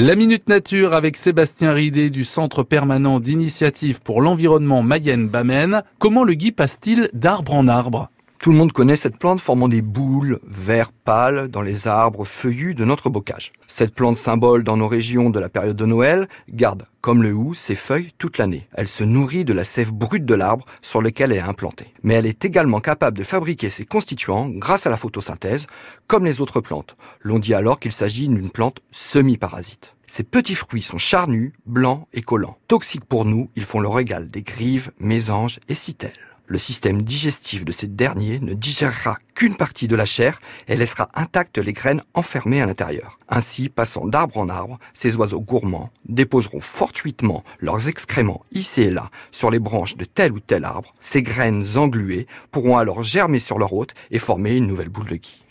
La Minute Nature avec Sébastien Ridé du Centre permanent d'initiative pour l'environnement Mayenne-Bamène. Comment le gui passe-t-il d'arbre en arbre? Tout le monde connaît cette plante formant des boules vert pâle dans les arbres feuillus de notre bocage. Cette plante symbole dans nos régions de la période de Noël garde, comme le hou, ses feuilles toute l'année. Elle se nourrit de la sève brute de l'arbre sur lequel elle est implantée. Mais elle est également capable de fabriquer ses constituants grâce à la photosynthèse, comme les autres plantes. L'on dit alors qu'il s'agit d'une plante semi-parasite. Ces petits fruits sont charnus, blancs et collants. Toxiques pour nous, ils font le régal des grives, mésanges et citelles. Le système digestif de ces derniers ne digérera qu'une partie de la chair et laissera intactes les graines enfermées à l'intérieur. Ainsi, passant d'arbre en arbre, ces oiseaux gourmands déposeront fortuitement leurs excréments ici et là sur les branches de tel ou tel arbre. Ces graines engluées pourront alors germer sur leur hôte et former une nouvelle boule de gui.